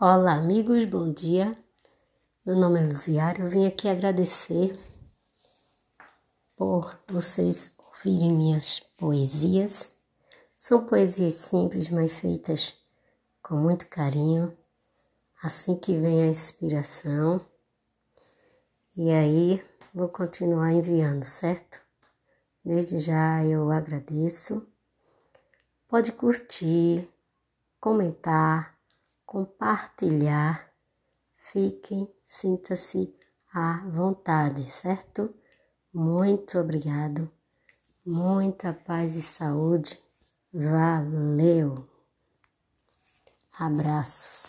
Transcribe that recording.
Olá, amigos, bom dia. Meu nome é Luziário. Vim aqui agradecer por vocês ouvirem minhas poesias. São poesias simples, mas feitas com muito carinho. Assim que vem a inspiração. E aí, vou continuar enviando, certo? Desde já eu agradeço. Pode curtir, comentar compartilhar. Fiquem, sinta-se à vontade, certo? Muito obrigado. Muita paz e saúde. Valeu. Abraços.